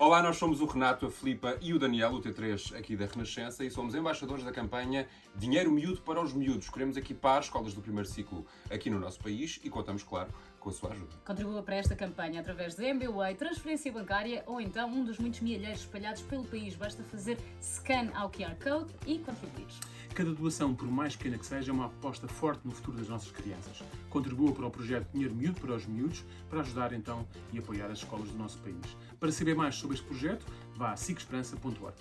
Olá, nós somos o Renato, a Filipa e o Daniel, o T3 aqui da Renascença, e somos embaixadores da campanha Dinheiro Miúdo para os Miúdos. Queremos equipar escolas do primeiro ciclo aqui no nosso país e contamos, claro, com a sua ajuda. Contribua para esta campanha através de MBWay, transferência bancária ou então um dos muitos milheiros espalhados pelo país. Basta fazer scan ao QR Code e contribuir. Cada doação, por mais pequena que seja, é uma aposta forte no futuro das nossas crianças. Contribua para o projeto Dinheiro Miúdo para os Miúdos, para ajudar então e apoiar as escolas do nosso país. Para saber mais sobre este projeto, vá a sigesperança.org.